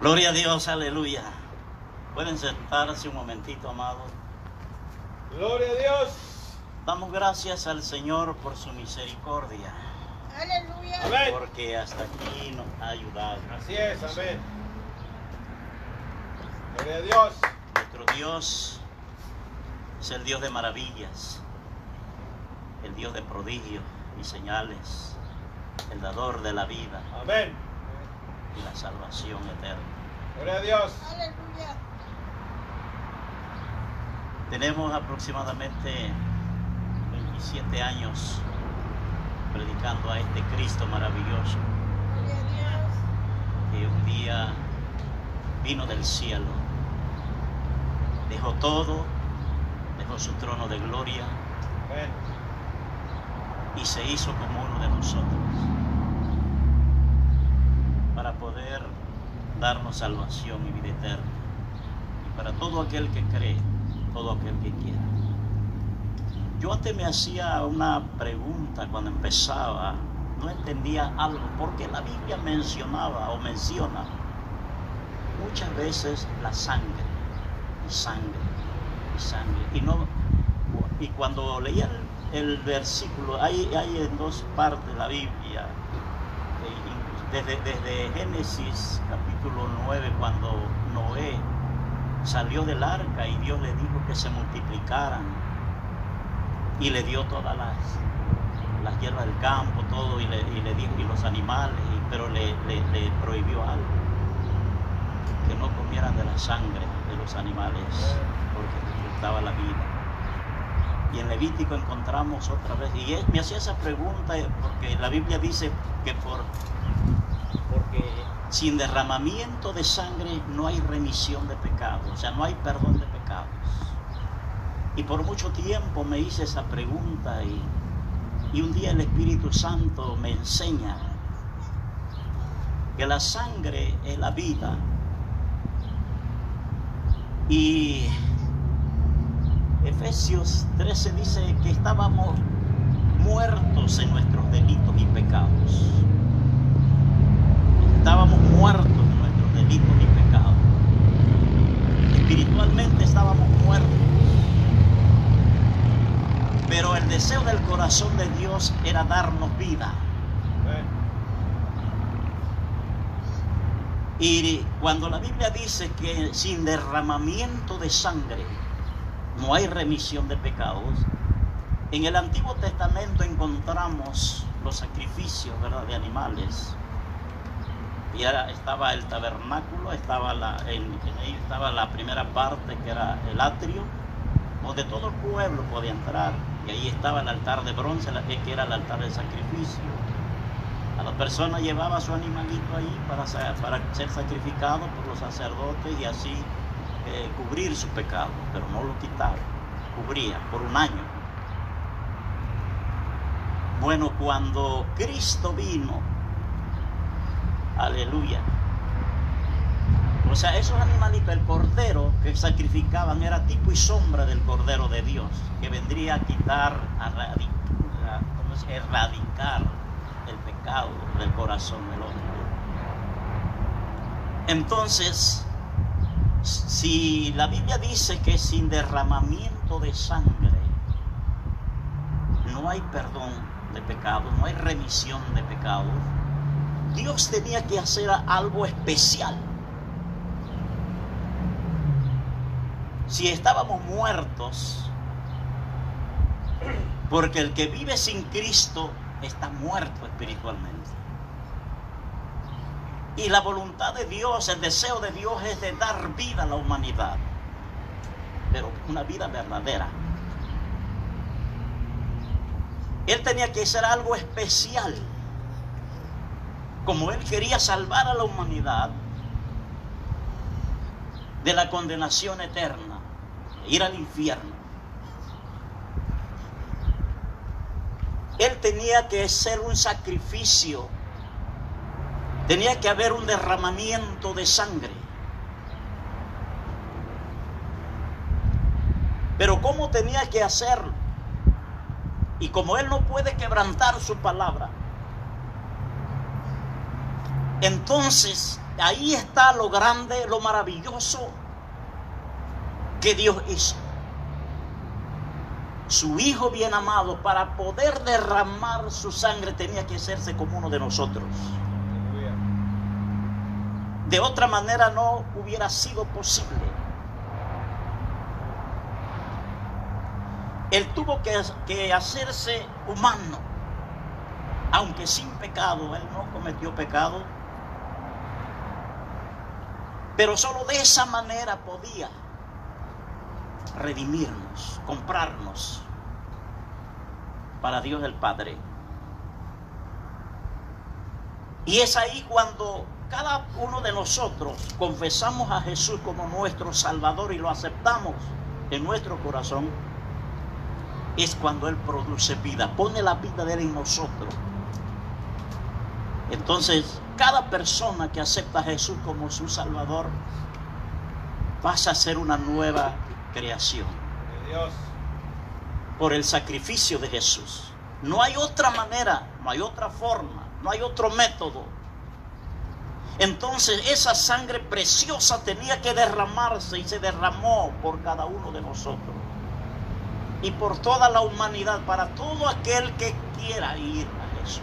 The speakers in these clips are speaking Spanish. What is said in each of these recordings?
Gloria a Dios, aleluya. Pueden sentarse un momentito, amados. Gloria a Dios. Damos gracias al Señor por su misericordia, Aleluya. Amén. porque hasta aquí nos ha ayudado. Así es, amén. Gloria a Dios. Nuestro Dios es el Dios de maravillas, el Dios de prodigios y señales, el dador de la vida Amén. Y la salvación eterna. Gloria a Dios. Aleluya. Tenemos aproximadamente 27 años predicando a este Cristo maravilloso Gloria a Dios. que un día vino del cielo, dejó todo, dejó su trono de gloria y se hizo como uno de nosotros para poder darnos salvación y vida eterna. Y para todo aquel que cree, todo aquel que quiera. Yo antes me hacía una pregunta cuando empezaba, no entendía algo, porque la Biblia mencionaba o menciona muchas veces la sangre, y sangre, y sangre. Y, no, y cuando leía el, versículo, hay, hay en dos partes la Biblia, eh, desde, desde Génesis capítulo 9, cuando Noé salió del arca y Dios le dijo que se multiplicaran y le dio todas las, las hierbas del campo, todo, y le, y le dijo, y los animales, pero le, le- le prohibió algo, que no comieran de la sangre de los animales, porque resultaba la vida. Y en Levítico encontramos otra vez, y él me hacía esa pregunta eh, porque la Biblia dice que por porque sin derramamiento de sangre no hay remisión de pecados, o sea, no hay perdón de pecados. Y por mucho tiempo me hice esa pregunta y, y un día el Espíritu Santo me enseña que la sangre es la vida. Y Efesios 13 dice que estábamos muertos en nuestros delitos y pecados. Estábamos muertos en nuestros delitos y pecados. Espiritualmente estábamos muertos. Pero el deseo del corazón de Dios era darnos vida. Y cuando la Biblia dice que sin derramamiento de sangre no hay remisión de pecados, en el Antiguo Testamento encontramos los sacrificios ¿verdad? de animales. Y estaba el tabernáculo, estaba la, en, ahí estaba la primera parte que era el atrio, donde todo el pueblo podía entrar. Y ahí estaba el altar de bronce, la- que era el altar del sacrificio. A la persona llevaba su animalito ahí para, sa- para ser sacrificado por los sacerdotes y así eh, cubrir su pecado, pero no lo quitaba, cubría por un año. Bueno, cuando Cristo vino, aleluya, o sea, esos animalitos, el cordero que sacrificaban era tipo y sombra del cordero de Dios, que vendría a quitar, a radi- a- ¿cómo se- erradicar el pecado del corazón del hombre. Entonces, si la Biblia dice que sin derramamiento de sangre no hay perdón de pecados, no hay remisión de pecados, Dios tenía que hacer algo especial. Si estábamos muertos, porque el que vive sin Cristo está muerto espiritualmente. Y la voluntad de Dios, el deseo de Dios es de dar vida a la humanidad, pero una vida verdadera. Él tenía que hacer algo especial. Como Él quería salvar a la humanidad de la condenación eterna, ir al infierno. Él tenía que hacer un sacrificio, tenía que haber un derramamiento de sangre. Pero ¿cómo tenía que hacerlo? Y como Él no puede quebrantar su palabra, entonces ahí está lo grande, lo maravilloso que Dios hizo. Su Hijo bien amado, para poder derramar su sangre, tenía que hacerse como uno de nosotros. De otra manera no hubiera sido posible. Él tuvo que, que hacerse humano, aunque sin pecado, Él no cometió pecado, pero solo de esa manera podía redimirnos, comprarnos para Dios el Padre. Y es ahí cuando cada uno de nosotros confesamos a Jesús como nuestro Salvador y lo aceptamos en nuestro corazón, es cuando Él produce vida, pone la vida de Él en nosotros. Entonces, cada persona que acepta a Jesús como su Salvador pasa a ser una nueva creación por el sacrificio de Jesús. No hay otra manera, no hay otra forma, no hay otro método. Entonces esa sangre preciosa tenía que derramarse y se derramó por cada uno de nosotros. Y por toda la humanidad, para todo aquel que quiera ir a Jesús.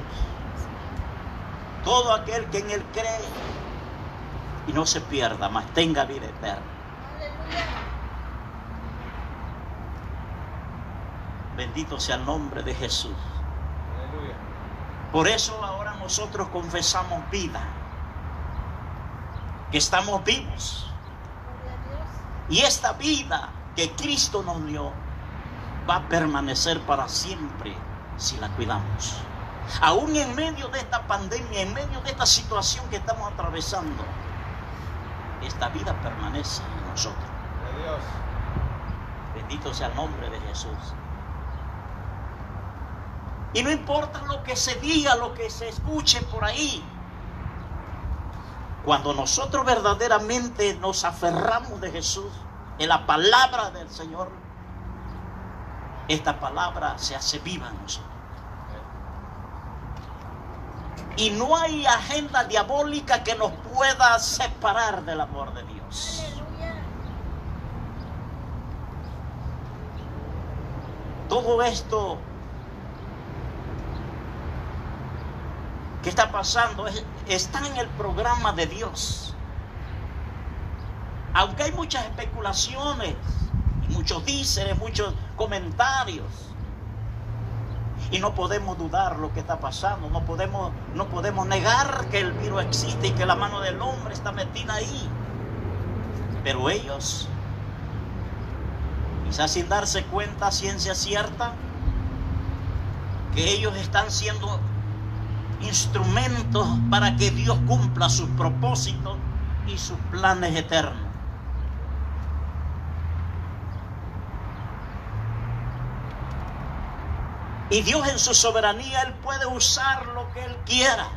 Todo aquel que en Él cree y no se pierda, mas tenga vida eterna. Aleluya. Bendito sea el nombre de Jesús. Por eso ahora nosotros confesamos vida, que estamos vivos. Y esta vida que Cristo nos dio va a permanecer para siempre si la cuidamos. Aún en medio de esta pandemia, en medio de esta situación que estamos atravesando, esta vida permanece en nosotros. Dios. Bendito sea el nombre de Jesús. Y no importa lo que se diga, lo que se escuche por ahí. Cuando nosotros verdaderamente nos aferramos de Jesús, en la palabra del Señor, esta palabra se hace viva en nosotros. Y no hay agenda diabólica que nos pueda separar del amor de Dios. Todo esto que está pasando es- está en el programa de Dios. Aunque hay muchas especulaciones, muchos díceres, muchos comentarios, y no podemos dudar lo que está pasando, no podemos, no podemos negar que el virus existe y que la mano del hombre está metida ahí. Pero ellos quizás sin darse cuenta, ciencia cierta, que ellos están siendo instrumentos para que Dios cumpla sus propósitos y sus planes eternos. Y Dios en su soberanía, Él puede usar lo que Él quiera.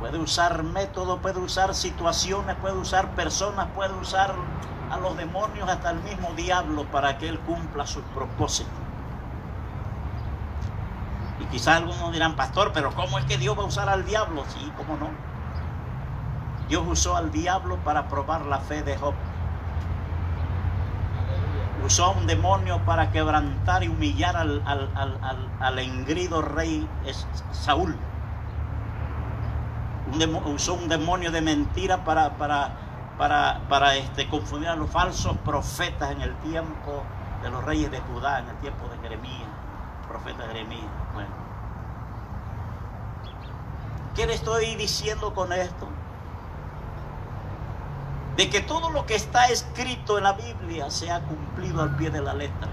Puede usar métodos, puede usar situaciones, puede usar personas, puede usar a los demonios, hasta el mismo diablo, para que Él cumpla sus propósitos. Y quizás algunos dirán, pastor, pero ¿cómo es que Dios va a usar al diablo? Sí, ¿cómo no? Dios usó al diablo para probar la fe de Job. Usó un demonio para quebrantar y humillar al, al, al, al- engrido rey Saúl. Un usó un demonio de mentira para, para, para, para este, confundir a los falsos profetas en el tiempo de los reyes de Judá, en el tiempo de Jeremías, profeta Jeremías. Bueno. ¿Qué le estoy diciendo con esto? De que todo lo que está escrito en la Biblia se ha cumplido al pie de la letra.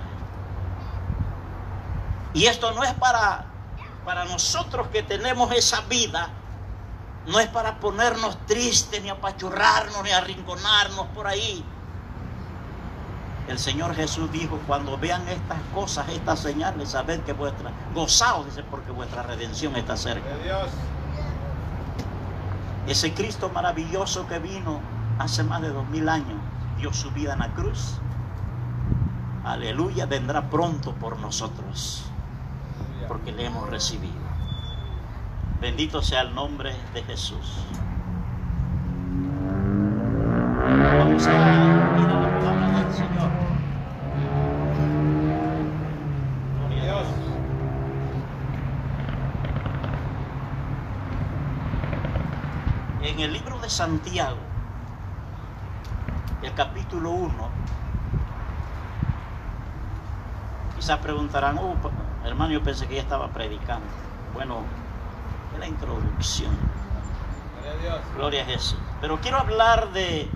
Y esto no es para, para nosotros que tenemos esa vida, no es para ponernos tristes, ni apachurrarnos, ni arrinconarnos por ahí. El Señor Jesús dijo, cuando vean estas cosas, estas señales, sabed que vuestra, gozaos, dice, porque vuestra redención está cerca. Ese Cristo maravilloso que vino hace más de dos mil años, dio su vida en la cruz. Aleluya, vendrá pronto por nosotros, porque le hemos recibido. Bendito sea el nombre de Jesús. Vamos a ir la palabra del Señor. Gloria a Dios. En el libro de Santiago, el capítulo 1, quizás preguntarán, oh, hermano, yo pensé que ya estaba predicando. Bueno, es la introducción. Gloria a Dios. Gloria a Jesús. Pero quiero hablar de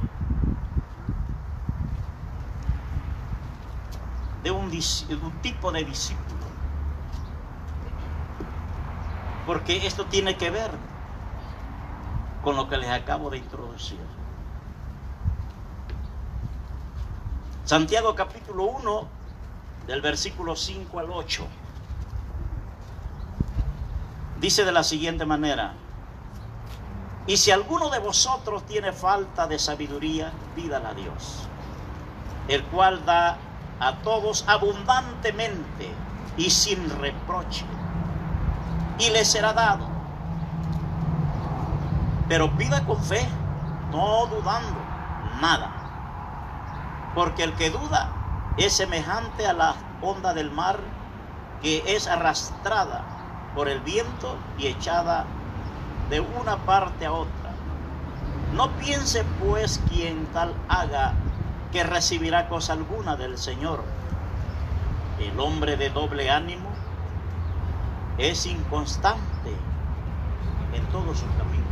de un, dis- de un tipo de discípulo. Porque esto tiene que ver con lo que les acabo de introducir. Santiago capítulo 1, del versículo 5 al 8. Dice de la siguiente manera, y si alguno de vosotros tiene falta de sabiduría, pídala a Dios, el cual da a todos abundantemente y sin reproche, y le será dado. Pero pida con fe, no dudando nada, porque el que duda es semejante a la onda del mar que es arrastrada por el viento y echada de una parte a otra. No piense pues quien tal haga que recibirá cosa alguna del Señor. El hombre de doble ánimo es inconstante en todos sus caminos.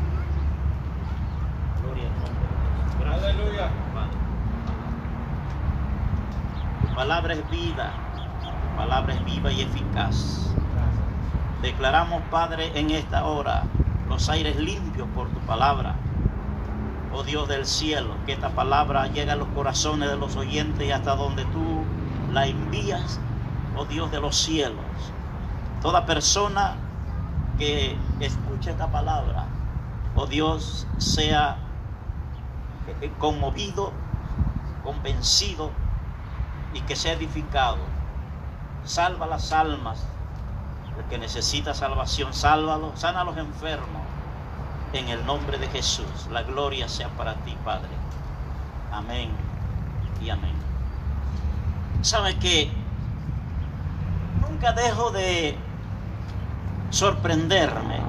Gloria al nombre Aleluya. Padre. Tu palabra es vida, palabra es viva y eficaz. Declaramos, Padre, en esta hora los aires limpios por tu palabra. Oh Dios del cielo, que esta palabra llegue a los corazones de los oyentes y hasta donde tú la envías, oh Dios de los cielos. Toda persona que escuche esta palabra, oh Dios, sea conmovido, convencido y que sea edificado. Salva las almas el que necesita salvación, sálvalo, sana a los enfermos. En el nombre de Jesús, la gloria sea para ti, Padre. Amén y amén. ¿Sabe que nunca dejo de sorprenderme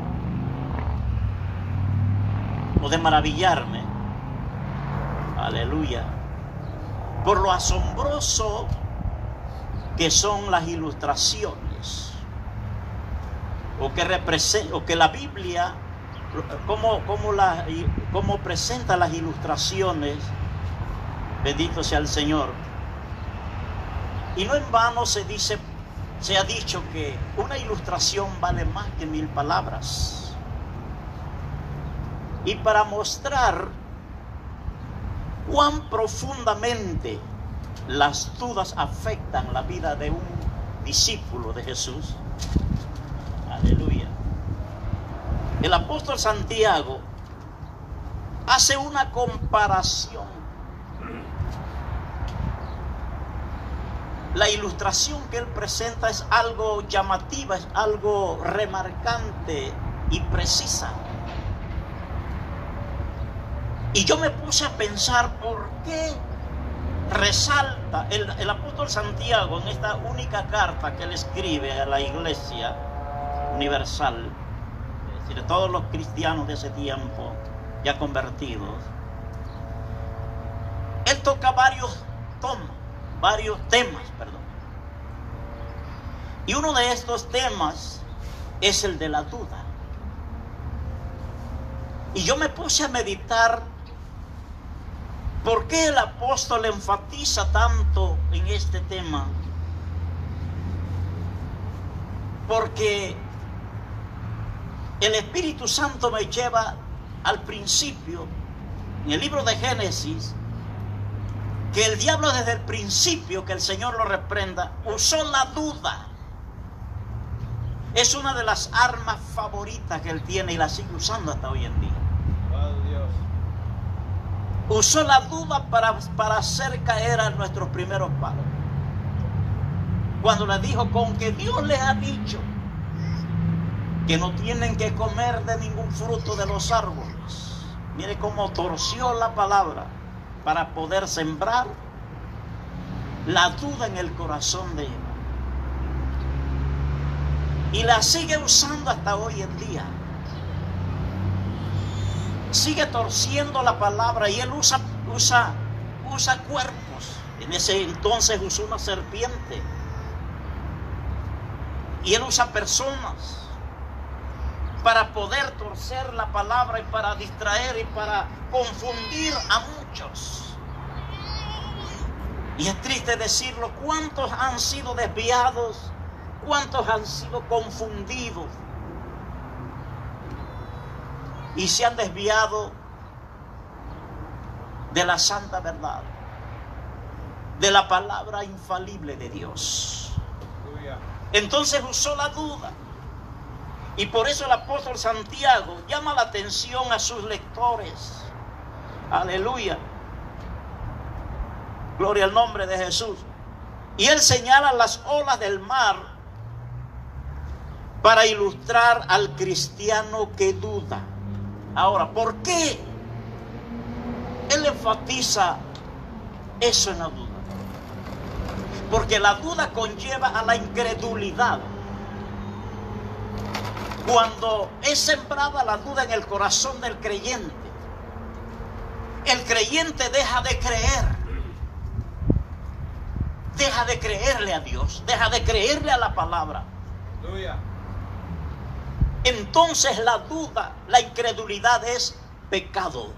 o de maravillarme? Aleluya. Por lo asombroso que son las ilustraciones o que, represe- o que la Biblia, cómo, la- presenta las ilustraciones, bendito sea el Señor. Y no en vano se dice, se ha dicho que una ilustración vale más que mil palabras. Y para mostrar cuán profundamente las dudas afectan la vida de un discípulo de Jesús, Aleluya. El apóstol Santiago hace una comparación. La ilustración que él presenta es algo llamativa, es algo remarcante y precisa. Y yo me puse a pensar por qué resalta el, el apóstol Santiago en esta única carta que él escribe a la iglesia universal, es decir, todos los cristianos de ese tiempo ya convertidos, él toca varios tomas, varios temas, perdón. Y uno de estos temas es el de la duda. Y yo me puse a meditar por qué el apóstol enfatiza tanto en este tema. Porque el Espíritu Santo me lleva al principio, en el libro de Génesis, que el diablo desde el principio, que el Señor lo reprenda, usó la duda. Es una de las armas favoritas que él tiene y la sigue usando hasta hoy en día. Usó la duda para, para hacer caer a nuestros primeros padres. Cuando les dijo, con que Dios les ha dicho, que no tienen que comer de ningún fruto de los árboles. Mire cómo torció la palabra para poder sembrar la duda en el corazón de Eva. Y la sigue usando hasta hoy en día. Sigue torciendo la palabra y él usa, usa, usa cuerpos. En ese entonces usó una serpiente. Y él usa personas para poder torcer la palabra y para distraer y para confundir a muchos. Y es triste decirlo, ¿cuántos han sido desviados? ¿Cuántos han sido confundidos? Y se han desviado de la santa verdad, de la palabra infalible de Dios. Entonces usó la duda. Y por eso el apóstol Santiago llama la atención a sus lectores. Aleluya. Gloria al nombre de Jesús. Y él señala las olas del mar para ilustrar al cristiano que duda. Ahora, ¿por qué él enfatiza eso en la duda? Porque la duda conlleva a la incredulidad. Cuando es sembrada la duda en el corazón del creyente, el creyente deja de creer. Deja de creerle a Dios, deja de creerle a la palabra. Entonces la duda, la incredulidad es pecado.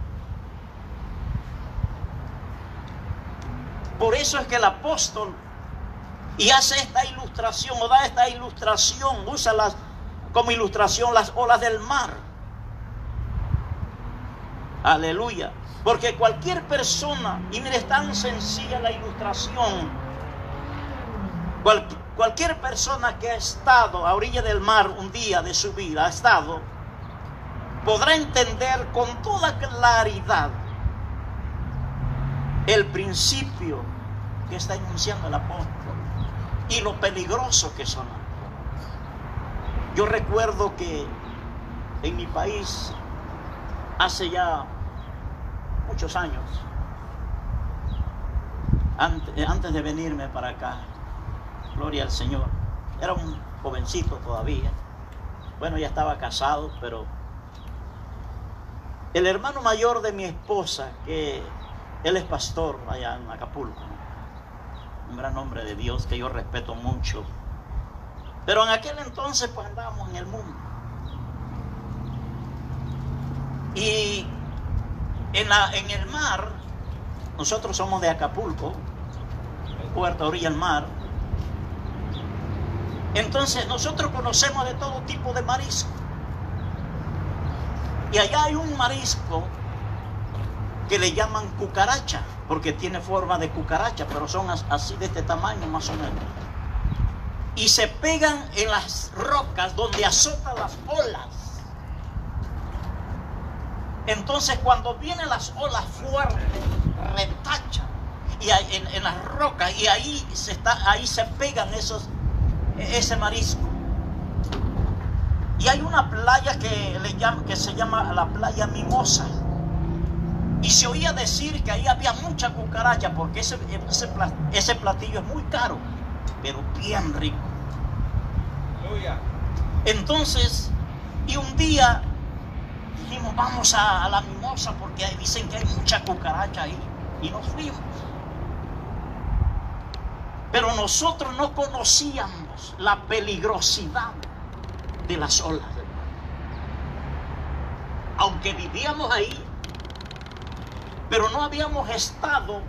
Por eso es que el apóstol y hace esta ilustración o da esta ilustración, usa las, como ilustración las olas del mar. Aleluya. Porque cualquier persona, y mire, es tan sencilla la ilustración, cualquier persona que ha estado a orilla del mar un día de su vida, ha estado, podrá entender con toda claridad el principio que está enunciando el apóstol y lo peligroso que son. Yo recuerdo que en mi país, hace ya muchos años, ante- antes de venirme para acá, gloria al Señor, era un jovencito todavía, bueno, ya estaba casado, pero el hermano mayor de mi esposa, que él es pastor allá en Acapulco, un gran hombre de Dios que yo respeto mucho. Pero en aquel entonces pues andábamos en el mundo. Y en, la, en el mar, nosotros somos de Acapulco, puerta orilla al mar. Entonces nosotros conocemos de todo tipo de marisco. Y allá hay un marisco que le llaman cucaracha, porque tiene forma de cucaracha, pero son as- así de este tamaño más o menos. Y se pegan en las rocas donde azotan las olas. Entonces cuando vienen las olas fuertes, retachan y en, las rocas y ahí se ahí se pegan esos, ese marisco. Y hay una playa que, le llama, que se llama la playa Mimosa. Y se oía decir que ahí había mucha cucaracha porque ese, ese, ese platillo es muy caro, pero bien rico. Entonces, y un día dijimos, vamos a, a la mimosa porque dicen que hay mucha cucaracha ahí. Y nos fuimos. Pero nosotros no conocíamos la peligrosidad de las olas del mar. Aunque vivíamos ahí, pero no habíamos estado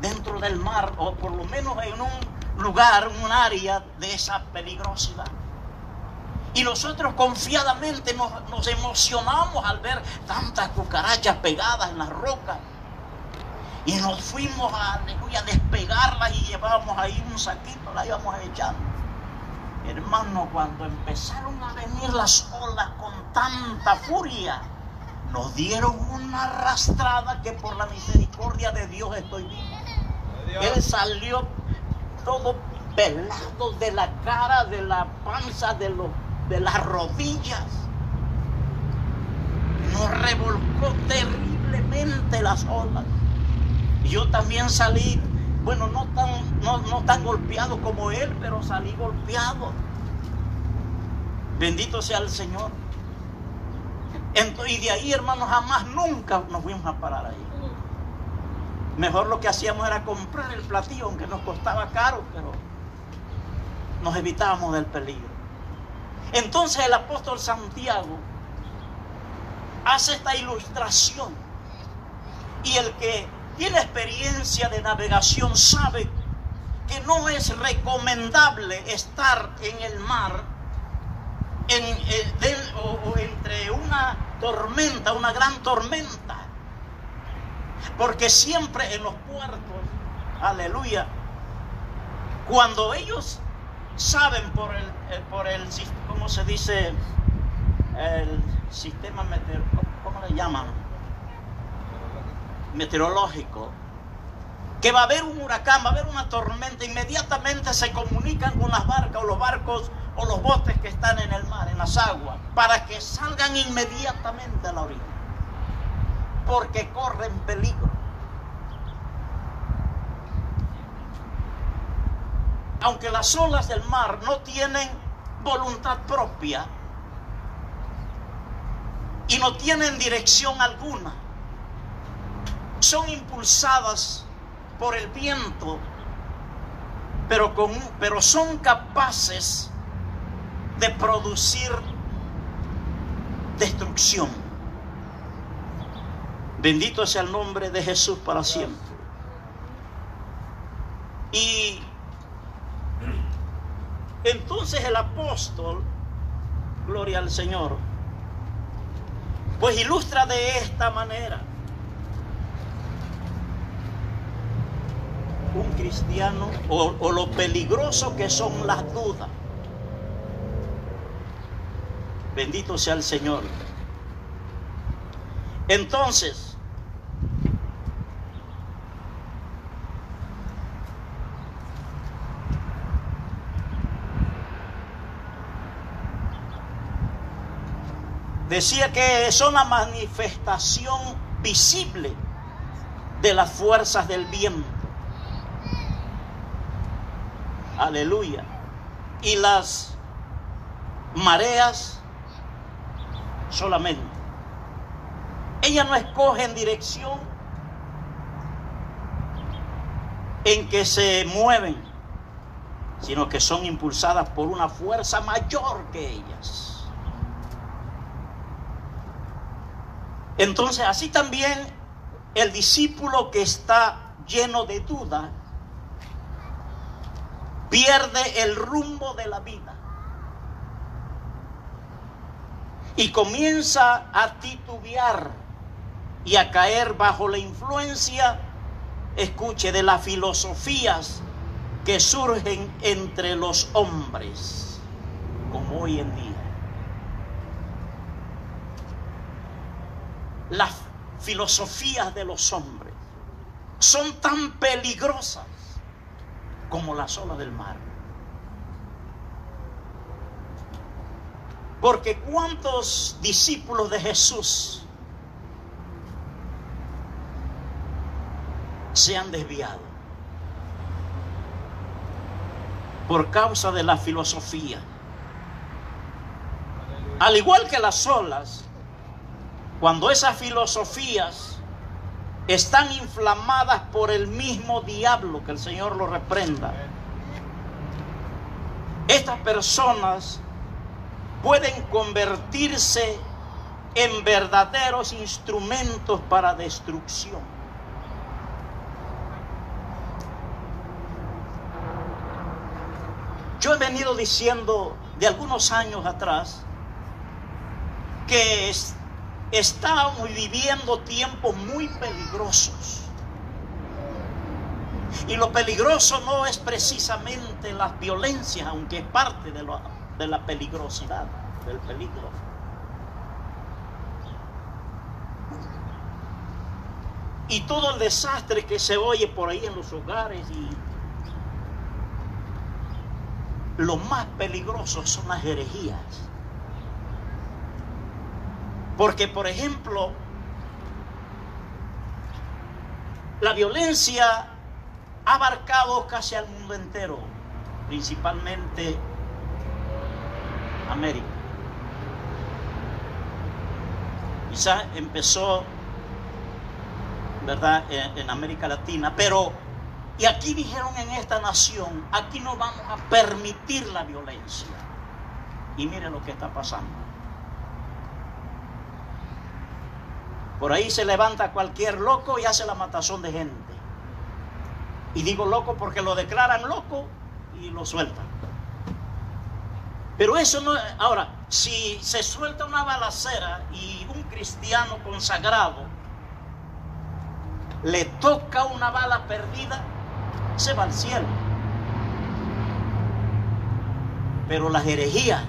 dentro del mar o por lo menos en un lugar, un área de esa peligrosidad. Y nosotros confiadamente nos, nos emocionamos al ver tantas cucarachas pegadas en las rocas. Y nos fuimos a, aleluya, a despegarlas y llevábamos ahí un saquito, la íbamos echando. Hermano, cuando empezaron a venir las olas con tanta furia, nos dieron una arrastrada que por la misericordia de Dios estoy vivo. Él salió todo pelado de la cara, de la panza, de los, de las rodillas. Nos revolcó terriblemente las olas. Yo también salí, bueno, no tan, no, no tan golpeado como él, pero salí golpeado. Bendito sea el Señor. Y de ahí, hermanos, jamás, nunca nos fuimos a parar ahí. Mejor lo que hacíamos era comprar el platillo, aunque nos costaba caro, pero nos evitábamos del peligro. Entonces el apóstol Santiago hace esta ilustración y el que tiene experiencia de navegación sabe que no es recomendable estar en el mar en, eh, o- entre una tormenta, una gran tormenta. Porque siempre en los puertos, aleluya, cuando ellos saben por el, eh, por el ¿cómo se dice? El sistema meteorológico, ¿cómo le llaman? Meteorológico. Que va a haber un huracán, va a haber una tormenta, inmediatamente se comunican con las barcas o los barcos o los botes que están en el mar, en las aguas, para que salgan inmediatamente a la orilla porque corren peligro. Aunque las olas del mar no tienen voluntad propia y no tienen dirección alguna, son impulsadas por el viento, pero, con, pero son capaces de producir destrucción. Bendito sea el nombre de Jesús para siempre. Y entonces el apóstol, gloria al Señor, pues ilustra de esta manera. Un cristiano o, lo peligroso que son las dudas. Bendito sea el Señor. Entonces, decía que son la manifestación visible de las fuerzas del viento. Aleluya. Y las mareas solamente. Ellas no escogen dirección en que se mueven, sino que son impulsadas por una fuerza mayor que ellas. Entonces, así también el discípulo que está lleno de duda pierde el rumbo de la vida y comienza a titubear y a caer bajo la influencia, escuche, de las filosofías que surgen entre los hombres, como hoy en día. Las filosofías de los hombres son tan peligrosas como las olas del mar. Porque cuántos discípulos de Jesús se han desviado por causa de la filosofía. Al igual que las olas, cuando esas filosofías están inflamadas por el mismo diablo, que el Señor lo reprenda, estas personas pueden convertirse en verdaderos instrumentos para destrucción. Yo he venido diciendo de algunos años atrás que estamos viviendo tiempos muy peligrosos. Y lo peligroso no es precisamente las violencias, aunque es parte de, de la peligrosidad, del peligro. Y todo el desastre que se oye por ahí en los hogares y lo más peligroso son las herejías. Porque, por ejemplo, la violencia ha abarcado casi al mundo entero, principalmente América. Quizás empezó, ¿verdad?, en, en América Latina, pero, y aquí dijeron en esta nación, aquí no vamos a permitir la violencia. Y mire lo que está pasando. Por ahí se levanta cualquier loco y hace la matazón de gente. Y digo loco porque lo declaran loco y lo sueltan. Pero eso no. Ahora, si se suelta una balacera y un cristiano consagrado le toca una bala perdida, se va al cielo. Pero las herejías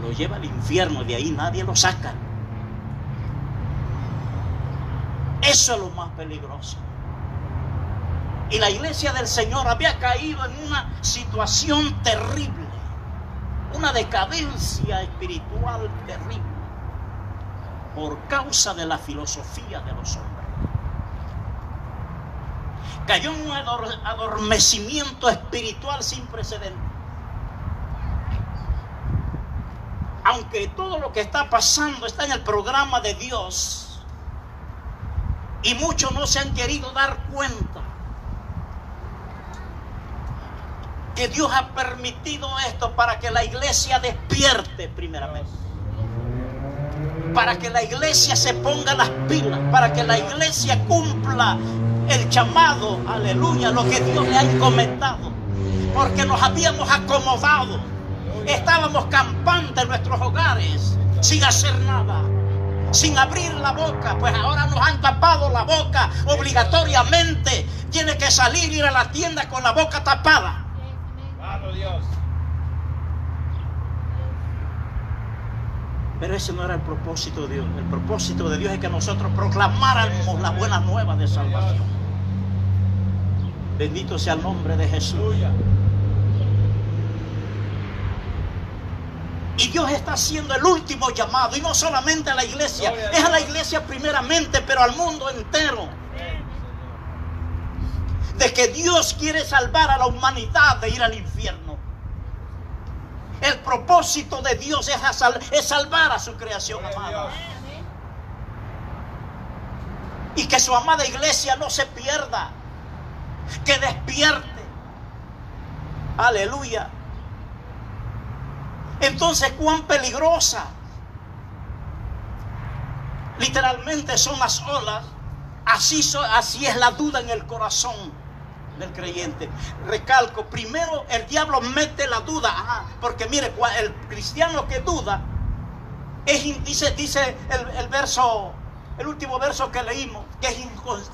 lo lleva al infierno y de ahí nadie lo saca. Eso es lo más peligroso. Y la iglesia del Señor había caído en una situación terrible, una decadencia espiritual terrible, por causa de la filosofía de los hombres. Cayó en un adormecimiento espiritual sin precedentes. Aunque todo lo que está pasando está en el programa de Dios, y muchos no se han querido dar cuenta que Dios ha permitido esto para que la iglesia despierte primeramente. Para que la iglesia se ponga las pilas, para que la iglesia cumpla el llamado, aleluya, lo que Dios le ha encomendado. Porque nos habíamos acomodado, estábamos campantes en nuestros hogares sin hacer nada sin abrir la boca, pues ahora nos han tapado la boca obligatoriamente. Tiene que salir ir a la tienda con la boca tapada. Dios. Pero ese no era el propósito de Dios. El propósito de Dios es que nosotros proclamáramos las buenas nuevas de salvación. Bendito sea el nombre de Jesús. Y Dios está haciendo el último llamado. Y no solamente a la iglesia. Es a la iglesia primeramente, pero al mundo entero. De que Dios quiere salvar a la humanidad de ir al infierno. El propósito de Dios es, salvar a su creación amada. Y que su amada iglesia no se pierda. Que despierte. Aleluya entonces, cuán peligrosa. Literalmente son las olas. Así, así es la duda en el corazón del creyente. Recalco, primero el diablo mete la duda. porque mire, el cristiano que duda, es, dice, dice el, verso, el último verso que leímos, que es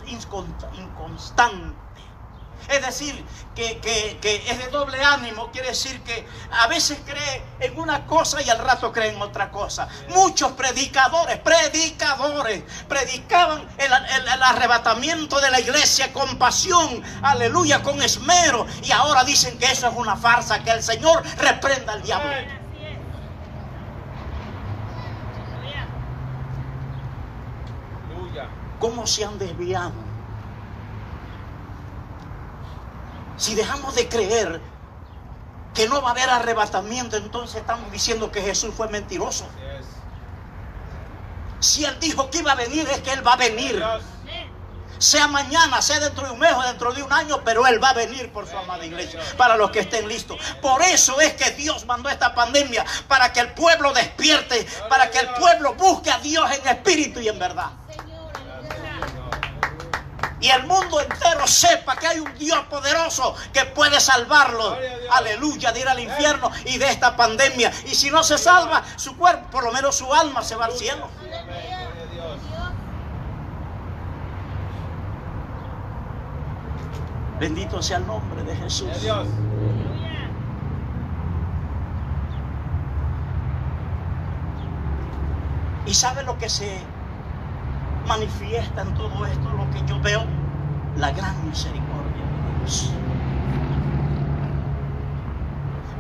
inconstante. Es decir, que, es de doble ánimo, quiere decir que a veces cree en una cosa y al rato cree en otra cosa. Muchos predicadores, predicadores, predicaban el, el arrebatamiento de la iglesia con pasión, aleluya, con esmero, y ahora dicen que eso es una farsa, que el Señor reprenda al diablo. ¿Cómo se han desviado? Si dejamos de creer que no va a haber arrebatamiento, entonces estamos diciendo que Jesús fue mentiroso. Si Él dijo que iba a venir, es que Él va a venir. Sea mañana, sea dentro de un mes o dentro de un año, pero Él va a venir por su amada iglesia, para los que estén listos. Por eso es que Dios mandó esta pandemia, para que el pueblo despierte, para que el pueblo busque a Dios en espíritu y en verdad y el mundo entero sepa que hay un Dios poderoso que puede salvarlo. Aleluya, de ir al infierno y de esta pandemia. Y si no se salva su cuerpo, por lo menos su alma se va al cielo. Bendito sea el nombre de Jesús. ¿Y sabe lo que se manifiesta en todo esto lo que yo veo, la gran misericordia de Dios.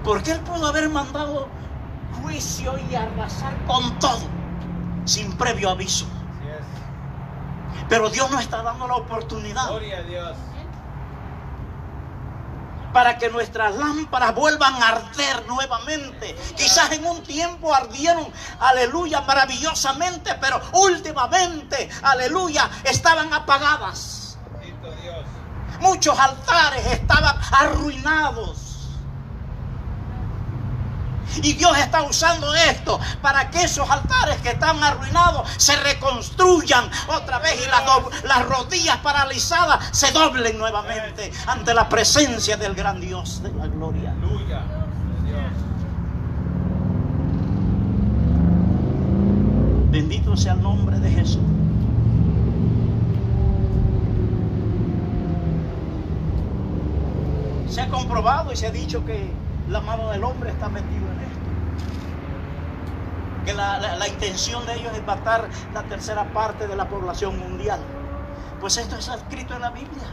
Porque Él pudo haber mandado juicio y arrasar con todo. sin previo aviso. Pero Dios nos está dando la oportunidad Gloria a Dios. Para que nuestras lámparas vuelvan a arder nuevamente. Quizás en un tiempo ardieron, aleluya, maravillosamente, pero últimamente, aleluya, estaban apagadas. Muchos altares estaban arruinados. Y Dios está usando esto para que esos altares que están arruinados se reconstruyan otra vez y las, do- las rodillas paralizadas se doblen nuevamente ante la presencia del gran Dios de la gloria. Bendito sea el nombre de Jesús. Se ha comprobado y se ha dicho que la mano del hombre está metido en. Que la, la- intención de ellos es matar la tercera parte de la población mundial. Pues esto está escrito en la Biblia.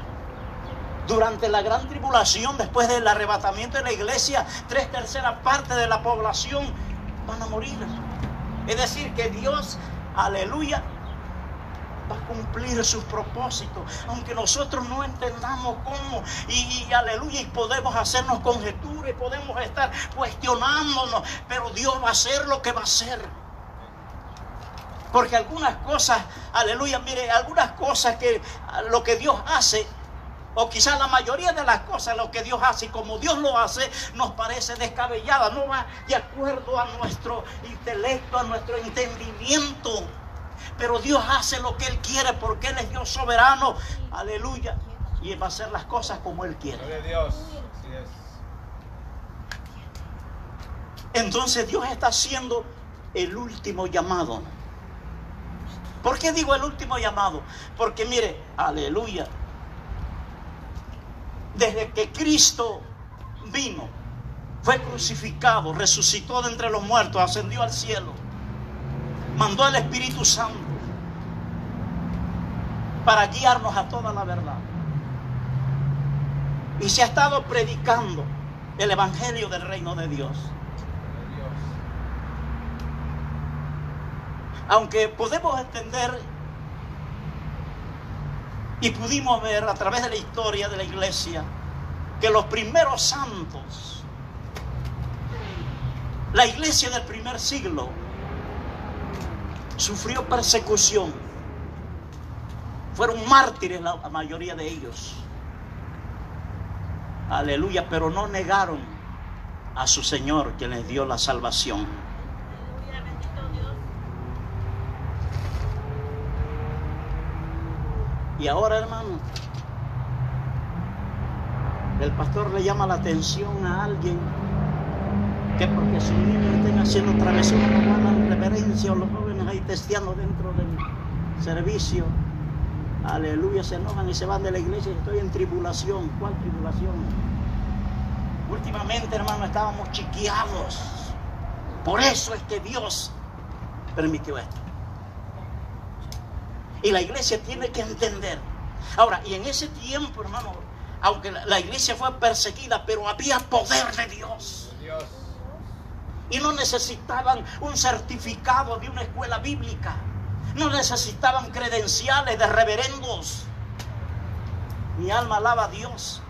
Durante la gran tribulación, después del arrebatamiento de la iglesia, tres terceras partes de la población van a morir. Es decir, que Dios, aleluya, va a cumplir sus propósitos, aunque nosotros no entendamos cómo, y, aleluya, y podemos hacernos conjeturas, y podemos estar cuestionándonos, pero Dios va a hacer lo que va a hacer. Porque algunas cosas, aleluya, mire, algunas cosas que lo que Dios hace, o quizás la mayoría de las cosas, lo que Dios hace y como Dios lo hace, nos parece descabellada, no va de acuerdo a nuestro intelecto, a nuestro entendimiento. Pero Dios hace lo que Él quiere porque Él es Dios soberano, aleluya, y Él va a hacer las cosas como Él quiere. Entonces Dios está haciendo el último llamado. ¿Por qué digo el último llamado? Porque mire, aleluya. Desde que Cristo vino, fue crucificado, resucitó de entre los muertos, ascendió al cielo, mandó al Espíritu Santo para guiarnos a toda la verdad. Y se ha estado predicando el Evangelio del reino de Dios. Aunque podemos entender y pudimos ver a través de la historia de la iglesia que los primeros santos, la iglesia del primer siglo, sufrió persecución. Fueron mártires la mayoría de ellos. Aleluya, pero no negaron a su Señor que les dio la salvación. Y ahora, hermano, el pastor le llama la atención a alguien que porque sus niños estén haciendo travesuras no hagan reverencia o los jóvenes ahí testeando dentro del servicio. Aleluya, se enojan y se van de la iglesia. Estoy en tribulación. ¿Cuál tribulación? Últimamente, hermano, estábamos chiqueados. Por eso es que Dios permitió esto. Y la iglesia tiene que entender. Ahora, y en ese tiempo, hermano, aunque la, iglesia fue perseguida, pero había poder de Dios. Dios. Y no necesitaban un certificado de una escuela bíblica. No necesitaban credenciales de reverendos. Mi alma alaba a Dios.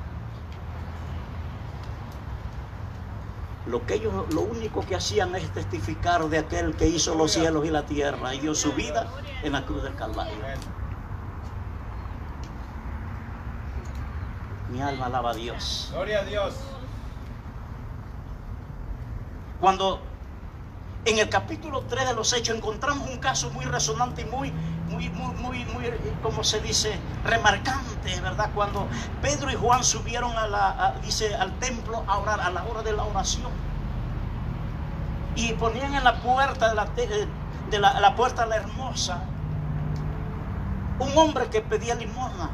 Lo que ellos, lo único que hacían es testificar de aquel que hizo los cielos y la tierra y dio su vida en la cruz del Calvario. Mi alma alaba a Dios. Gloria a Dios. Cuando en el capítulo 3 de los Hechos encontramos un caso muy resonante y muy, muy, muy, muy, muy, eh, como se dice, remarcante, ¿verdad? Cuando Pedro y Juan subieron a la, dice, al templo a orar, a la hora de la oración. Y ponían en la puerta de la, te- de la, la puerta la hermosa un hombre que pedía limosna.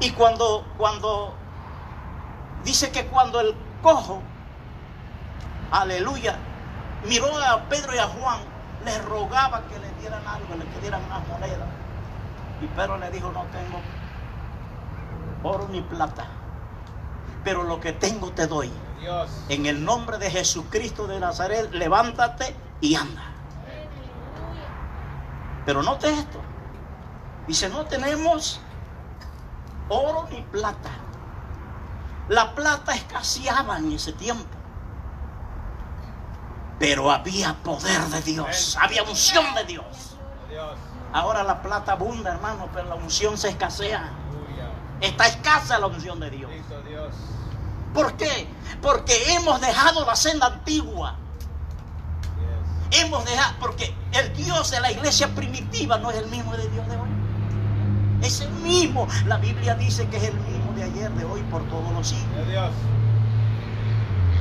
Y cuando, cuando dice que cuando el cojo aleluya, miró a Pedro y a Juan, les rogaba que le dieran algo, le dieran más moneda. Y Pedro le dijo, no tengo oro ni plata, pero lo que tengo te doy. Dios. En el nombre de Jesucristo de Nazaret, levántate y anda. Pero note esto. Dice, no tenemos oro ni plata. La plata escaseaba en ese tiempo. Pero había poder de Dios, había unción de Dios. Ahora la plata abunda, hermano, pero la unción se escasea. Está escasa la unción de Dios. ¿Por qué? Porque hemos dejado la senda antigua. Hemos dejado, porque el Dios de la iglesia primitiva no es el mismo de Dios de hoy. Es el mismo. La Biblia dice que es el mismo de ayer, de hoy, por todos los siglos.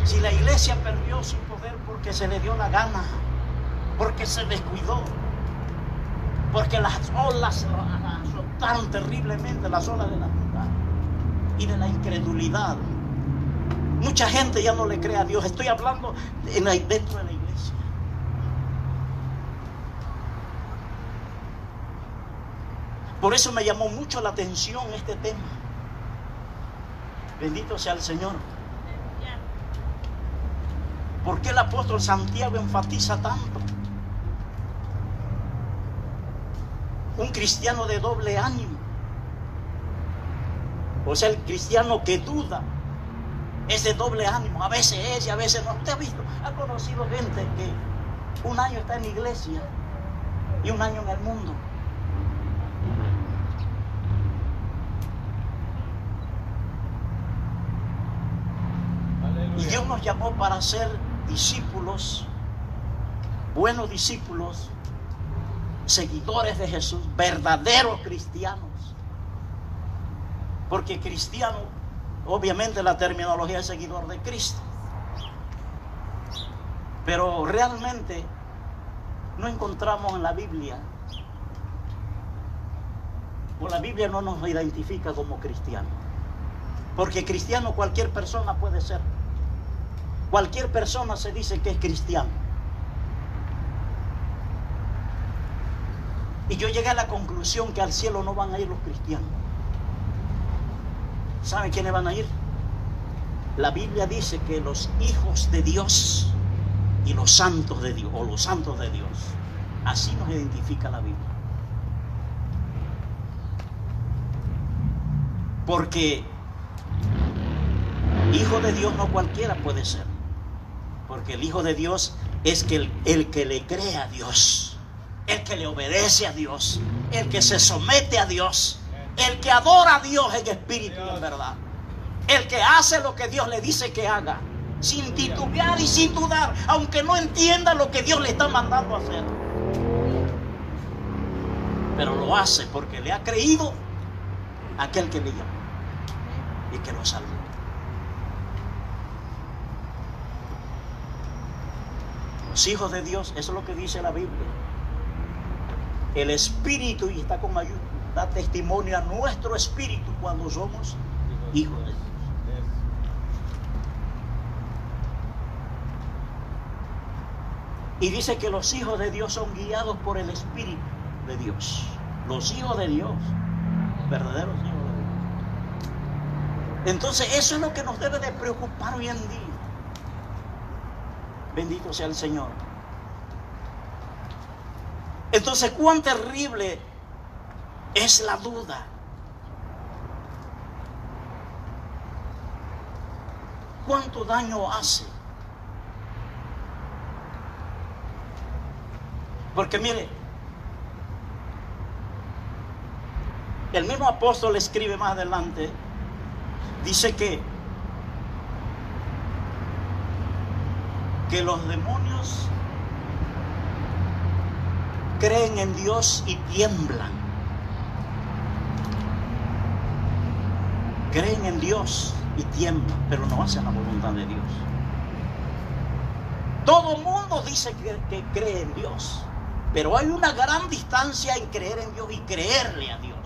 Si la iglesia perdió su porque se le dio la gana, porque se descuidó, porque las olas azotaron terriblemente, las olas de la maldad y de la incredulidad. Mucha gente ya no le cree a Dios. Estoy hablando en la- dentro de la iglesia. Por eso me llamó mucho la atención este tema. Bendito sea el Señor. ¿Por qué el apóstol Santiago enfatiza tanto? Un cristiano de doble ánimo. O sea, el cristiano que duda es de doble ánimo. A veces es y a veces no. Usted ha visto, ha conocido gente que un año está en la iglesia y un año en el mundo. Y. Dios nos llamó para ser discípulos, buenos discípulos, seguidores de Jesús, verdaderos cristianos. Porque cristiano, obviamente la terminología es seguidor de Cristo. Pero realmente no encontramos en la Biblia, o la Biblia no nos identifica como cristianos. Porque cristiano cualquier persona puede ser. Cualquier persona se dice que es cristiano. Y yo llegué a la conclusión que al cielo no van a ir los cristianos. ¿Saben quiénes van a ir? La Biblia dice que los hijos de Dios y los santos de Dios, o los santos de Dios, así nos identifica la Biblia. Porque hijo de Dios no cualquiera puede ser. Porque el Hijo de Dios es que el, que le cree a Dios, el que le obedece a Dios, el que se somete a Dios, el que adora a Dios en espíritu y en verdad, el que hace lo que Dios le dice que haga, sin titubear y sin dudar, aunque no entienda lo que Dios le está mandando a hacer. Pero lo hace porque le ha creído aquel que le llamó y que lo salvó. Hijos de Dios, eso es lo que dice la Biblia. El espíritu, y está con mayúsculas, da testimonio a nuestro espíritu cuando somos hijos de Dios. Y dice que los hijos de Dios son guiados por el espíritu de Dios. Los hijos de Dios, verdaderos hijos de Dios. Entonces eso es lo que nos debe de preocupar hoy en día. Bendito sea el Señor. Entonces, cuán terrible es la duda. ¿Cuánto daño hace? Porque mire, el mismo apóstol escribe más adelante, dice que, que los demonios creen en Dios y tiemblan. Creen en Dios y tiemblan, pero no hacen la voluntad de Dios. Todo mundo dice que, que cree en Dios, pero hay una gran distancia en creer en Dios y creerle a Dios.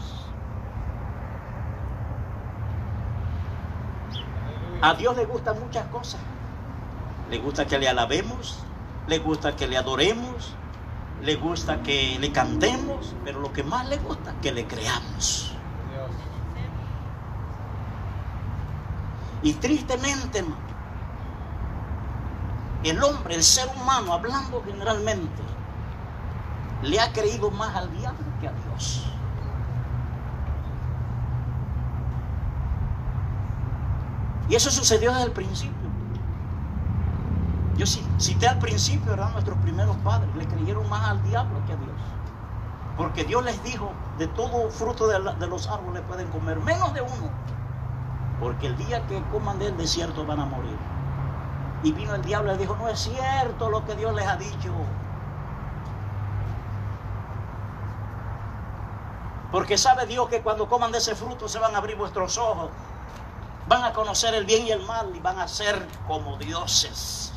A Dios le gustan muchas cosas. Le gusta que le alabemos, le gusta que le adoremos, le gusta que le cantemos, pero lo que más le gusta que le creamos. Y tristemente, el hombre, el ser humano, hablando generalmente, le ha creído más al diablo que a Dios. Y eso sucedió desde el principio. Yo cité al principio, eran nuestros primeros padres, le creyeron más al diablo que a Dios. Porque Dios les dijo, de todo fruto de, los árboles pueden comer, menos de uno. Porque el día que coman del desierto van a morir. Y vino el diablo y dijo, no es cierto lo que Dios les ha dicho. Porque sabe Dios que cuando coman de ese fruto se van a abrir vuestros ojos. Van a conocer el bien y el mal y van a ser como dioses.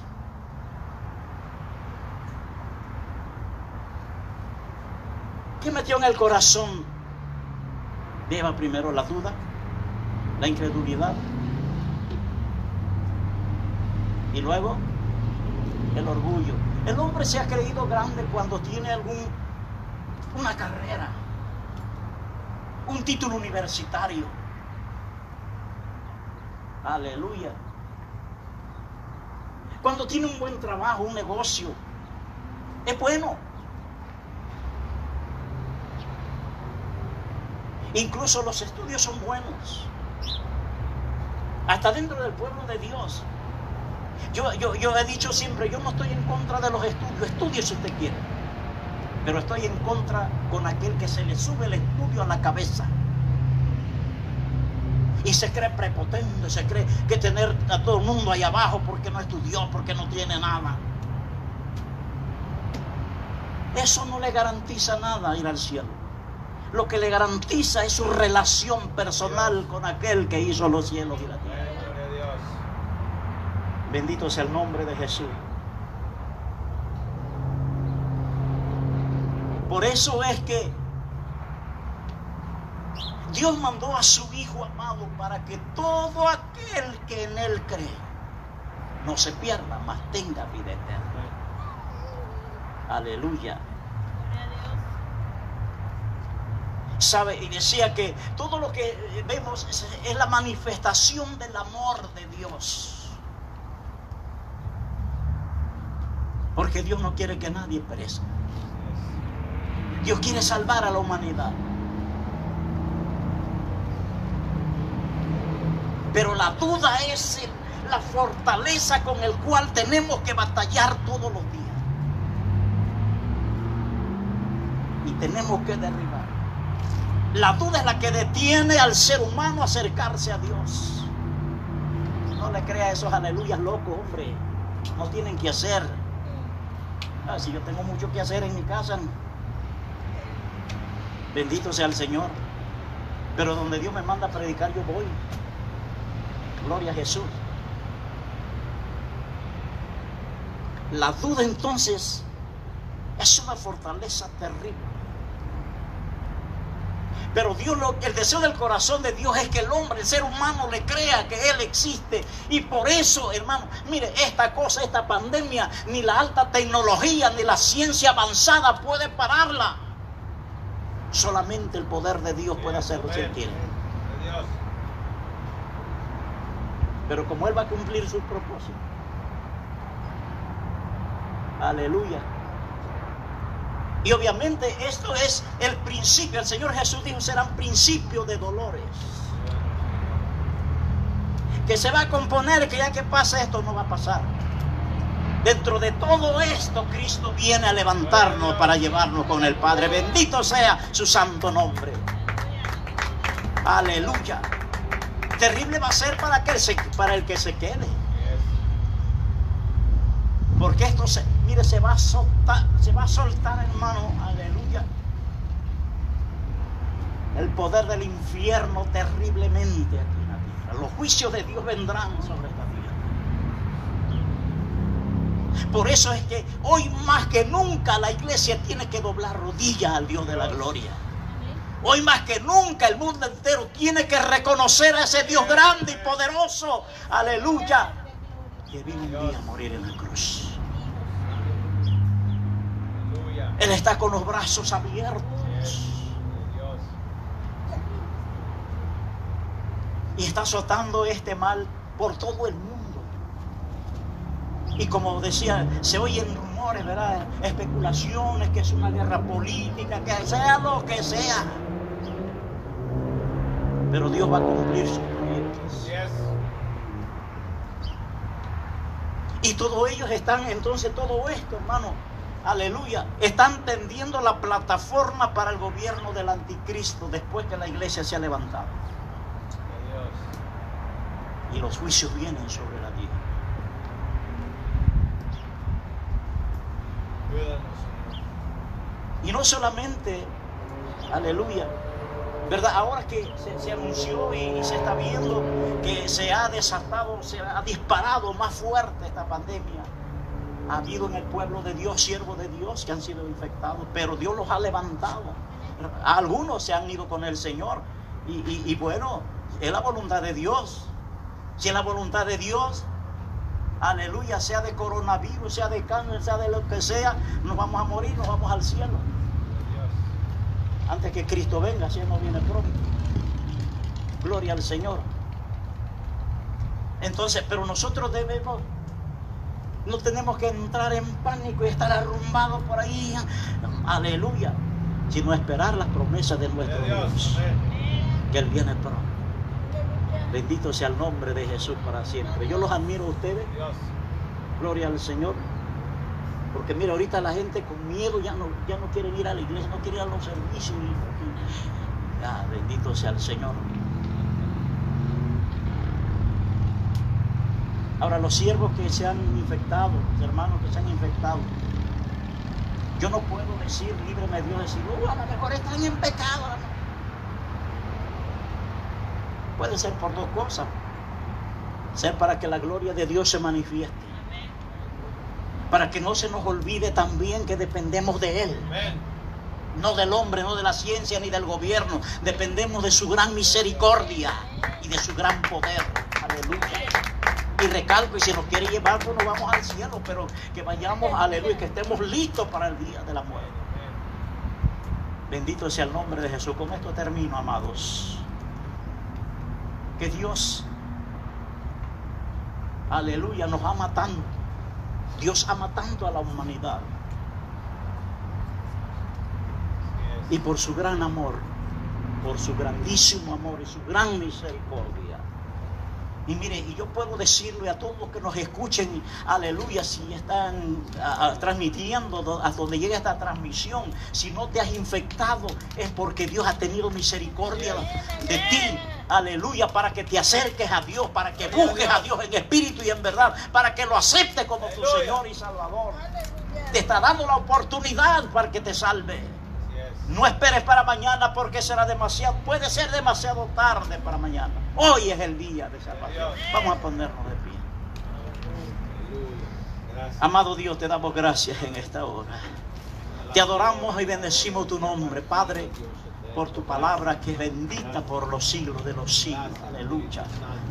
¿Qué metió en el corazón de Eva primero? La duda, la incredulidad. Y luego el orgullo. El hombre se ha creído grande cuando tiene algún una carrera, un título universitario. Aleluya. Cuando tiene un buen trabajo, un negocio, es bueno. Incluso los estudios son buenos. Hasta dentro del pueblo de Dios. Yo, yo, yo he dicho siempre, yo no estoy en contra de los estudios. Estudie si usted quiere. Pero estoy en contra con aquel que se le sube el estudio a la cabeza. Y se cree prepotente, se cree que tener a todo el mundo ahí abajo porque no estudió, porque no tiene nada. Eso no le garantiza nada ir al cielo lo que le garantiza es su relación personal con aquel que hizo los cielos y la tierra. Bendito sea el nombre de Jesús. Por eso es que Dios mandó a su Hijo amado para que todo aquel que en Él cree no se pierda, mas tenga vida eterna. Aleluya. ¿Sabe? Y decía que todo lo que vemos es, la manifestación del amor de Dios. Porque Dios no quiere que nadie perezca. Dios quiere salvar a la humanidad. Pero la duda es la fortaleza con el cual tenemos que batallar todos los días. Y tenemos que derribar. La duda es la que detiene al ser humano a acercarse a Dios. No le crea esos aleluyas locos, hombre. No tienen que hacer. Ah, si yo tengo mucho que hacer en mi casa, bendito sea el Señor. Pero donde Dios me manda a predicar, yo voy. Gloria a Jesús. La duda entonces es una fortaleza terrible. Pero Dios, el deseo del corazón de Dios es que el hombre, el ser humano, le crea que Él existe. Y por eso, hermano, mire, esta cosa, esta pandemia, ni la alta tecnología, ni la ciencia avanzada puede pararla. Solamente el poder de Dios puede hacerlo si Él quiere. Pero como Él va a cumplir sus propósitos. Aleluya. Y obviamente esto es el principio. El Señor Jesús dijo, serán principios de dolores. Que se va a componer que ya que pasa esto no va a pasar. Dentro de todo esto, Cristo viene a levantarnos para llevarnos con el Padre. Bendito sea su santo nombre. Aleluya. Terrible va a ser para, para el que se quede. Porque esto se, se va a soltar, se va a soltar, hermano, aleluya. El poder del infierno terriblemente aquí en la tierra. Los juicios de Dios vendrán sobre esta tierra. Por eso es que hoy más que nunca la iglesia tiene que doblar rodillas al Dios de la gloria. Hoy más que nunca el mundo entero tiene que reconocer a ese Dios grande y poderoso. Aleluya. Que vino un día a morir en la cruz. Él está con los brazos abiertos. Y está azotando este mal por todo el mundo. Y como decía, se oyen rumores ¿verdad? Especulaciones, que es una guerra política, que sea lo que sea. Pero Dios va a cumplir sus proyectos. Y todos ellos están, entonces todo esto, hermano, aleluya, están tendiendo la plataforma para el gobierno del anticristo después que la iglesia se ha levantado. Y los juicios vienen sobre la tierra. Y no solamente, aleluya, ¿verdad? Ahora que se, se anunció y, y se está viendo que se ha desatado, se ha disparado más fuerte esta pandemia. Ha habido en el pueblo de Dios siervos de Dios que han sido infectados, pero Dios los ha levantado. Algunos se han ido con el Señor. Y, y- bueno, es la voluntad de Dios. Si es la voluntad de Dios, aleluya, sea de coronavirus, sea de cáncer, sea de lo que sea, nos vamos a morir, nos vamos al cielo antes que Cristo venga, si Él no viene pronto. Gloria al Señor. Entonces, pero nosotros debemos, no tenemos que entrar en pánico y estar arrumbados por ahí, aleluya, sino esperar las promesas de nuestro Dios. Que Él viene pronto. Bendito sea el nombre de Jesús para siempre. Yo los admiro a ustedes, gloria al Señor. Porque mira, ahorita la gente con miedo ya no, ya no quiere ir a la iglesia, no quiere ir a los servicios. ah, bendito sea el Señor. Ahora, los siervos que se han infectado, los hermanos que se han infectado, yo no puedo decir, líbreme Dios, decir, "Uh, a lo mejor están en pecado. a lo mejor". Puede ser por dos cosas. Ser para que la gloria de Dios se manifieste para que no se nos olvide también que dependemos de Él, Amén. no del hombre, no de la ciencia ni del gobierno, dependemos de su gran misericordia y de su gran poder. Aleluya. Y recalco, y si nos quiere llevar, pues nos vamos al cielo, pero que vayamos, aleluya, que estemos listos para el día de la muerte. Bendito sea el nombre de Jesús. Con esto termino, amados. Que Dios, aleluya, nos ama tanto. Dios ama tanto a la humanidad. Y por su gran amor, por su grandísimo amor y su gran misericordia. Y mire, y yo puedo decirle a todos los que nos escuchen, aleluya, si están transmitiendo do- a donde llegue esta transmisión, si no te has infectado, es porque Dios ha tenido misericordia de ti. Aleluya, para que te acerques a Dios, para que busques a Dios en espíritu y en verdad, para que lo aceptes como tu. Señor y Salvador. Te está dando la oportunidad para que te salve. No esperes para mañana porque será demasiado, puede ser demasiado tarde para mañana. Hoy es el día de salvación. Vamos a ponernos de pie. Amado Dios, te damos gracias en esta hora. Te adoramos y bendecimos tu nombre, Padre, por tu palabra que es bendita por los siglos de los siglos. Aleluya.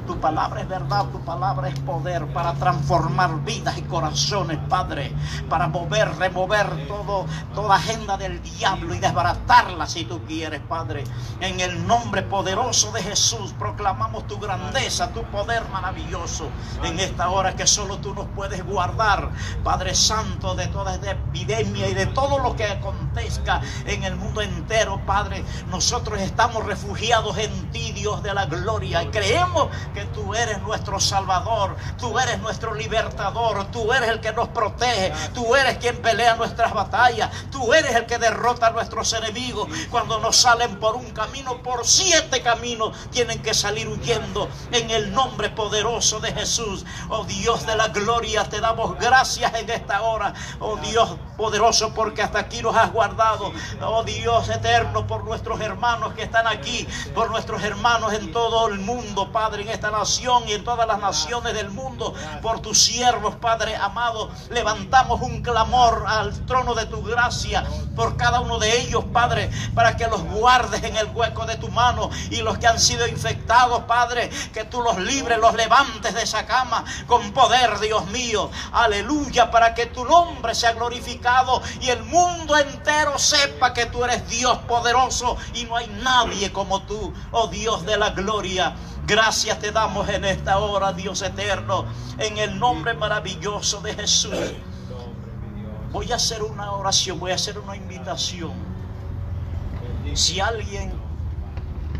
Tu palabra es verdad, tu palabra es poder para transformar vidas y corazones, Padre, para mover, remover todo, toda agenda del diablo y desbaratarla si tú quieres, Padre. En el nombre poderoso de Jesús proclamamos tu grandeza, tu poder maravilloso en esta hora que solo tú nos puedes guardar, Padre Santo, de toda esta epidemia y de todo lo que acontezca en el mundo entero, Padre. Nosotros estamos refugiados en ti, Dios de la gloria, y creemos que tú eres nuestro Salvador, tú eres nuestro libertador, tú eres el que nos protege, tú eres quien pelea nuestras batallas, tú eres el que derrota a nuestros enemigos. Cuando nos salen por un camino, por siete caminos tienen que salir huyendo en el nombre poderoso de Jesús. Oh Dios de la gloria, te damos gracias en esta hora. Oh Dios poderoso, porque hasta aquí nos has guardado. Oh Dios eterno, por nuestros hermanos que están aquí, por nuestros hermanos en todo el mundo, Padre, en esta nación y en todas las naciones del mundo, por tus siervos, Padre amado, levantamos un clamor al trono de tu gracia por cada uno de ellos, Padre, para que los guardes en el hueco de tu mano y los que han sido infectados, Padre, que tú los libres, los levantes de esa cama con poder, Dios mío. Aleluya, para que tu nombre sea glorificado y el mundo entero sepa que tú eres Dios poderoso y no hay nadie como tú, oh Dios de la gloria. Gracias te damos en esta hora, Dios eterno, en el nombre maravilloso de Jesús. Voy a hacer una oración, voy a hacer una invitación. Si alguien,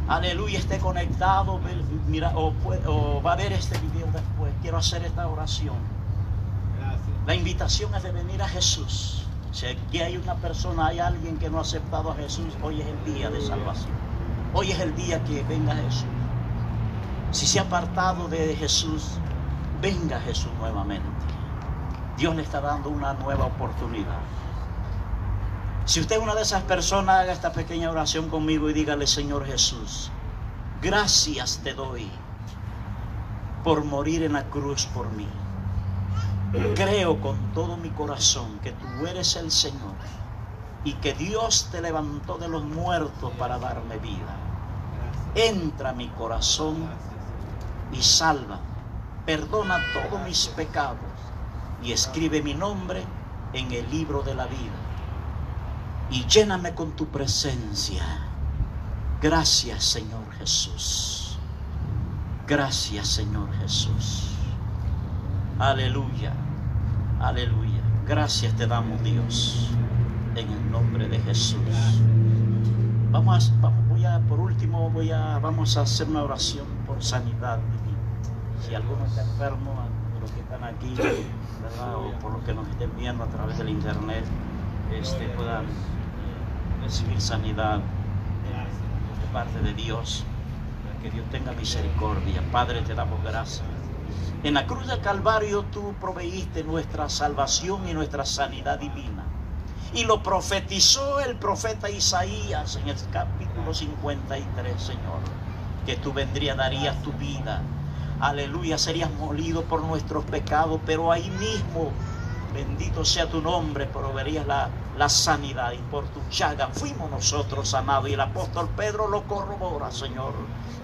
aleluya, esté conectado, mira, o, puede- o va a ver este video después, quiero hacer esta oración. La invitación es de venir a Jesús. Si aquí hay una persona, hay alguien que no ha aceptado a Jesús, hoy es el día de salvación. Hoy es el día que venga Jesús. Si se ha apartado de Jesús, venga Jesús nuevamente. Dios le está dando una nueva oportunidad. Si usted es una de esas personas, haga esta pequeña oración conmigo y dígale, Señor Jesús, gracias te doy por morir en la cruz por mí. Creo con todo mi corazón que tú eres el Señor y que Dios te levantó de los muertos para darme vida. Entra a mi corazón. Y salva. Perdona todos mis pecados y escribe mi nombre en el libro de la vida. Y lléname con tu presencia. Gracias Señor Jesús. Gracias Señor Jesús. Aleluya. Aleluya. Gracias te damos Dios. En el nombre de Jesús. Vamos, a- voy a, por último, voy a, vamos a hacer una oración por sanidad. Si alguno está enfermo, de los que están aquí, ¿verdad? o por los que nos estén viendo a través del internet, este, puedan recibir sanidad de parte de Dios. Que Dios tenga misericordia. Padre, te damos gracias. En la cruz del Calvario tú proveíste nuestra salvación y nuestra sanidad divina. Y lo profetizó el profeta Isaías en el capítulo 53, Señor. Que tú vendrías, darías tu vida. Aleluya, serías molido por nuestros pecados, pero ahí mismo, bendito sea tu nombre, proveerías la, la sanidad. Y por tu llaga fuimos nosotros sanados. Y el apóstol Pedro lo corrobora, Señor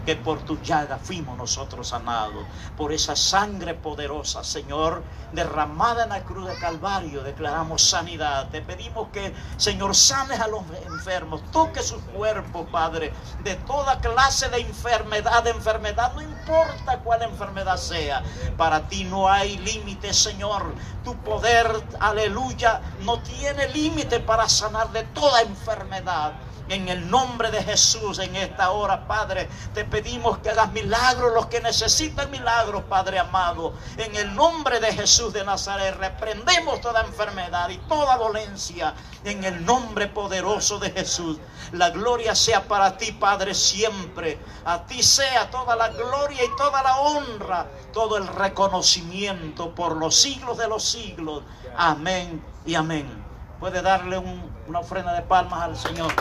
que por tu llaga fuimos nosotros sanados, por esa sangre poderosa, Señor, derramada en la cruz de Calvario, declaramos sanidad. Te pedimos que, Señor, sanes a los enfermos, toque sus cuerpos, Padre, de toda clase de enfermedad, de enfermedad, no importa cuál enfermedad sea, para ti no hay límite, Señor. Tu poder, aleluya, no tiene límite para sanar de toda enfermedad. En el nombre de Jesús, en esta hora, Padre, te pedimos que hagas milagros, los que necesitan milagros, Padre amado. En el nombre de Jesús de Nazaret, reprendemos toda enfermedad y toda dolencia. En el nombre poderoso de Jesús. La gloria sea para ti, Padre, siempre. A ti sea toda la gloria y toda la honra, todo el reconocimiento por los siglos de los siglos. Amén y amén. Puede darle un- una ofrenda de palmas al Señor.